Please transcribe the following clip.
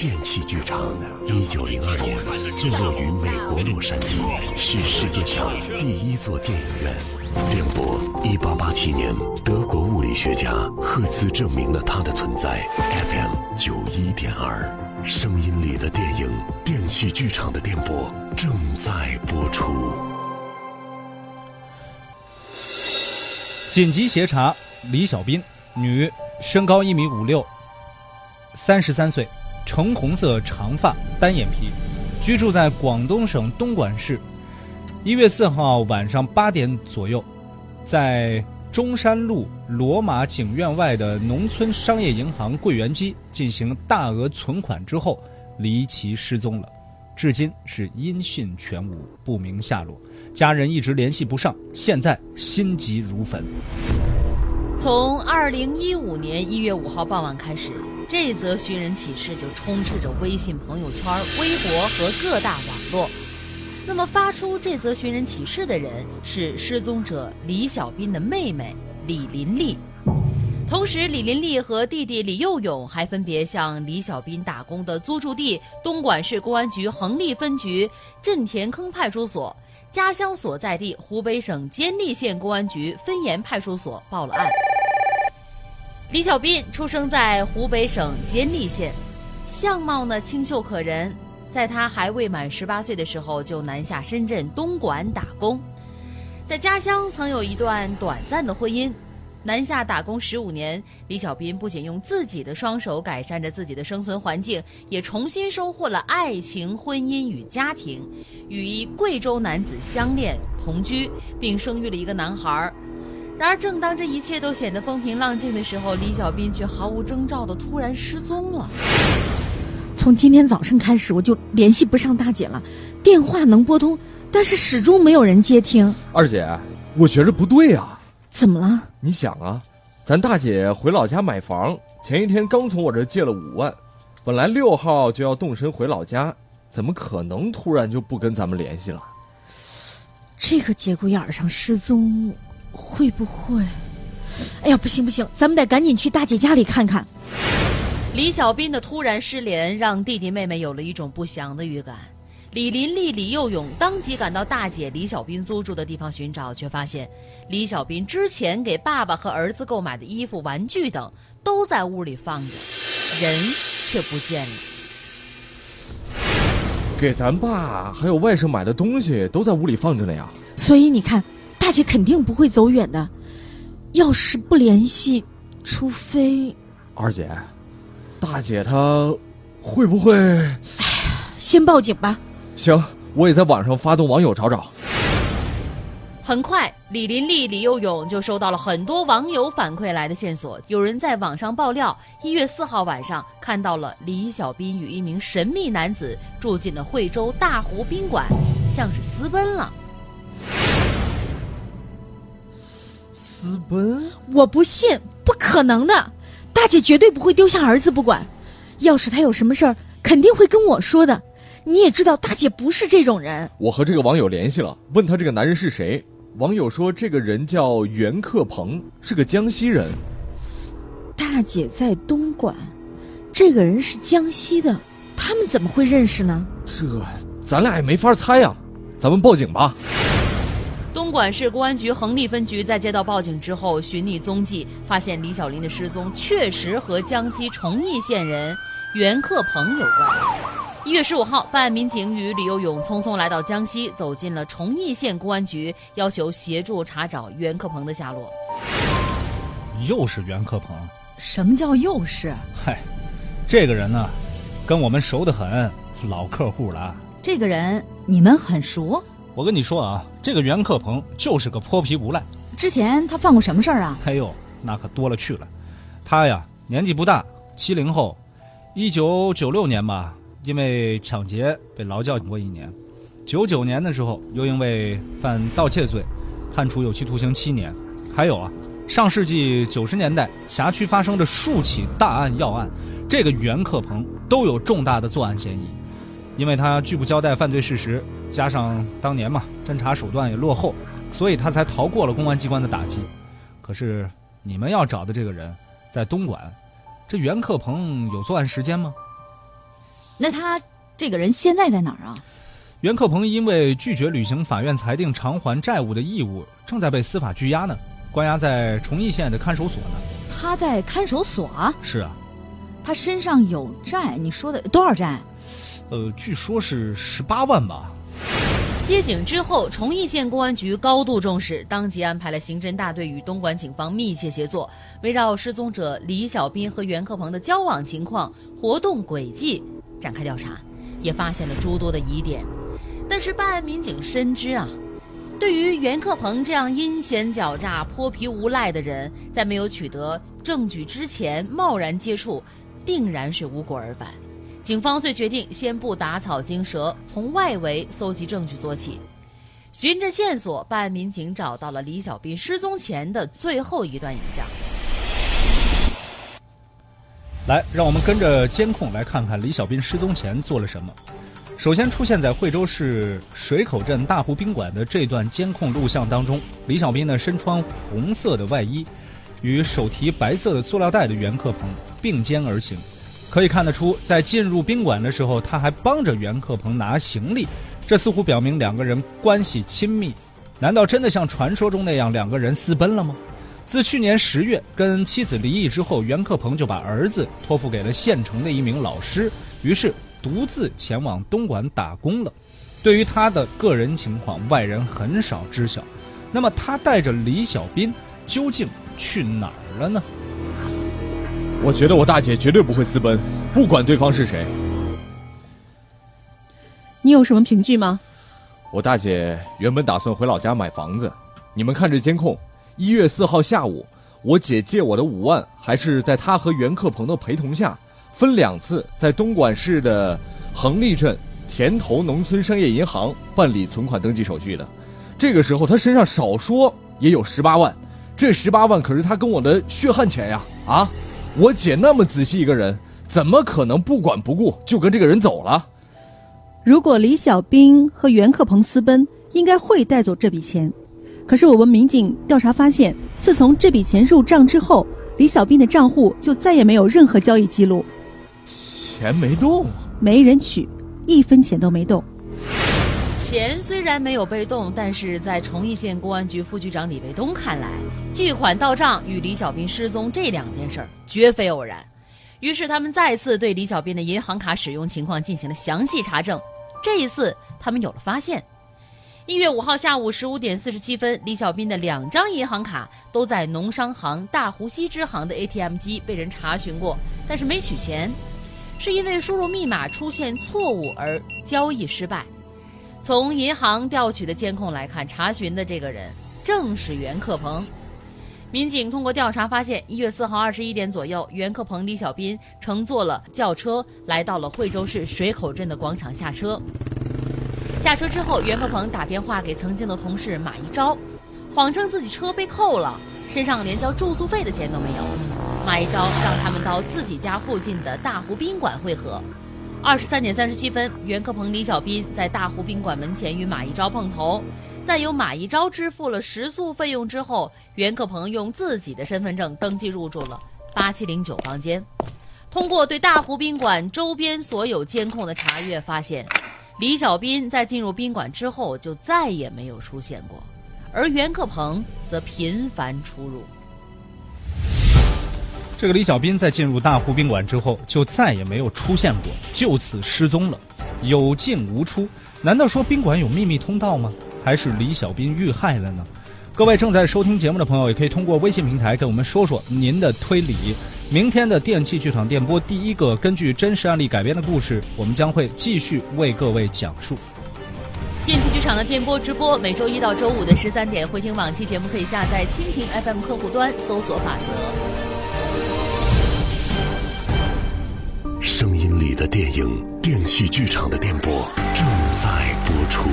电器剧场，一九零二年坐落于美国洛杉矶，是世界上第一座电影院。电波，一八八七年，德国物理学家赫兹证明了它的存在。FM 九一点二，声音里的电影，电器剧场的电波正在播出。紧急协查：李小斌，女，身高一米五六，三十三岁，橙红色长发，单眼皮，居住在广东省东莞市。一月四号晚上八点左右，在中山路罗马景苑外的农村商业银行柜员机进行大额存款之后，离奇失踪了，至今是音讯全无，不明下落。家人一直联系不上，现在心急如焚。从二零一五年一月五号傍晚开始，这则寻人启事就充斥着微信朋友圈、微博和各大网络。那么，发出这则寻人启事的人是失踪者李小斌的妹妹李林丽。同时，李林丽和弟弟李佑勇还分别向李小斌打工的租住地东莞市公安局横沥分局镇田坑派出所。家乡所在地湖北省监利县公安局分盐派出所报了案。李小斌出生在湖北省监利县，相貌呢清秀可人。在他还未满十八岁的时候，就南下深圳东莞打工，在家乡曾有一段短暂的婚姻。南下打工十五年，李小斌不仅用自己的双手改善着自己的生存环境，也重新收获了爱情、婚姻与家庭，与一贵州男子相恋同居，并生育了一个男孩。然而，正当这一切都显得风平浪静的时候，李小斌却毫无征兆的突然失踪了。从今天早上开始，我就联系不上大姐了，电话能拨通，但是始终没有人接听。二姐，我觉着不对啊。怎么了？你想啊，咱大姐回老家买房，前一天刚从我这借了五万，本来六号就要动身回老家，怎么可能突然就不跟咱们联系了？这个节骨眼上失踪，会不会？哎呀，不行不行，咱们得赶紧去大姐家里看看。李小斌的突然失联，让弟弟妹妹有了一种不祥的预感。李林丽、李佑勇当即赶到大姐李小斌租住的地方寻找，却发现李小斌之前给爸爸和儿子购买的衣服、玩具等都在屋里放着，人却不见了。给咱爸还有外甥买的东西都在屋里放着呢呀。所以你看，大姐肯定不会走远的。要是不联系，除非……二姐，大姐她会不会……哎呀，先报警吧。行，我也在网上发动网友找找。很快，李林丽、李佑勇就收到了很多网友反馈来的线索。有人在网上爆料，一月四号晚上看到了李小斌与一名神秘男子住进了惠州大湖宾馆，像是私奔了。私奔？我不信，不可能的。大姐绝对不会丢下儿子不管。要是他有什么事儿，肯定会跟我说的。你也知道，大姐不是这种人。我和这个网友联系了，问他这个男人是谁。网友说，这个人叫袁克鹏，是个江西人。大姐在东莞，这个人是江西的，他们怎么会认识呢？这咱俩也没法猜呀，咱们报警吧。东莞市公安局横沥分局在接到报警之后，寻觅踪迹，发现李小林的失踪确实和江西崇义县人袁克鹏有关。一月十五号，办案民警与李有勇匆匆来到江西，走进了崇义县公安局，要求协助查找袁克鹏的下落。又是袁克鹏？什么叫又是？嗨，这个人呢，跟我们熟得很，老客户了。这个人你们很熟？我跟你说啊，这个袁克鹏就是个泼皮无赖。之前他犯过什么事儿啊？哎呦，那可多了去了。他呀，年纪不大，七零后，一九九六年吧。因为抢劫被劳教过一年，九九年的时候又因为犯盗窃罪，判处有期徒刑七年。还有啊，上世纪九十年代辖区发生的数起大案要案，这个袁克鹏都有重大的作案嫌疑。因为他拒不交代犯罪事实，加上当年嘛侦查手段也落后，所以他才逃过了公安机关的打击。可是你们要找的这个人，在东莞，这袁克鹏有作案时间吗？那他这个人现在在哪儿啊？袁克鹏因为拒绝履行法院裁定偿还债务的义务，正在被司法拘押呢，关押在崇义县的看守所呢。他在看守所啊？是啊，他身上有债，你说的多少债？呃，据说是十八万吧。接警之后，崇义县公安局高度重视，当即安排了刑侦大队与东莞警方密切协作，围绕失踪者李小斌和袁克鹏的交往情况、活动轨迹展开调查，也发现了诸多的疑点。但是办案民警深知啊，对于袁克鹏这样阴险狡诈、泼皮无赖的人，在没有取得证据之前贸然接触，定然是无果而返。警方遂决定先不打草惊蛇，从外围搜集证据做起。循着线索，办案民警找到了李小斌失踪前的最后一段影像。来，让我们跟着监控来看看李小斌失踪前做了什么。首先出现在惠州市水口镇大湖宾馆的这段监控录像当中，李小斌呢身穿红色的外衣，与手提白色的塑料袋的袁克鹏并肩而行。可以看得出，在进入宾馆的时候，他还帮着袁克鹏拿行李，这似乎表明两个人关系亲密。难道真的像传说中那样，两个人私奔了吗？自去年十月跟妻子离异之后，袁克鹏就把儿子托付给了县城的一名老师，于是独自前往东莞打工了。对于他的个人情况，外人很少知晓。那么，他带着李小斌究竟去哪儿了呢？我觉得我大姐绝对不会私奔，不管对方是谁。你有什么凭据吗？我大姐原本打算回老家买房子，你们看这监控，一月四号下午，我姐借我的五万，还是在她和袁克鹏的陪同下，分两次在东莞市的横沥镇田头农村商业银行办理存款登记手续的。这个时候，她身上少说也有十八万，这十八万可是她跟我的血汗钱呀！啊！我姐那么仔细一个人，怎么可能不管不顾就跟这个人走了？如果李小兵和袁克鹏私奔，应该会带走这笔钱。可是我们民警调查发现，自从这笔钱入账之后，李小兵的账户就再也没有任何交易记录，钱没动，没人取，一分钱都没动。钱虽然没有被动，但是在崇义县公安局副局长李卫东看来，巨款到账与李小斌失踪这两件事儿绝非偶然。于是他们再次对李小斌的银行卡使用情况进行了详细查证。这一次，他们有了发现。一月五号下午十五点四十七分，李小斌的两张银行卡都在农商行大湖西支行的 ATM 机被人查询过，但是没取钱，是因为输入密码出现错误而交易失败。从银行调取的监控来看，查询的这个人正是袁克鹏。民警通过调查发现，一月四号二十一点左右，袁克鹏、李小斌乘坐了轿车来到了惠州市水口镇的广场下车。下车之后，袁克鹏打电话给曾经的同事马一昭，谎称自己车被扣了，身上连交住宿费的钱都没有。马一昭让他们到自己家附近的大湖宾馆会合。二十三点三十七分，袁克鹏、李小斌在大湖宾馆门前与马一昭碰头，在由马一昭支付了食宿费用之后，袁克鹏用自己的身份证登记入住了八七零九房间。通过对大湖宾馆周边所有监控的查阅，发现李小斌在进入宾馆之后就再也没有出现过，而袁克鹏则频繁出入。这个李小斌在进入大湖宾馆之后，就再也没有出现过，就此失踪了，有进无出。难道说宾馆有秘密通道吗？还是李小斌遇害了呢？各位正在收听节目的朋友，也可以通过微信平台跟我们说说您的推理。明天的电器剧场电波第一个根据真实案例改编的故事，我们将会继续为各位讲述。电器剧场的电波直播，每周一到周五的十三点回听往期节目，可以下载蜻蜓 FM 客户端搜索法则。声音里的电影，电器剧场的电波正在播出。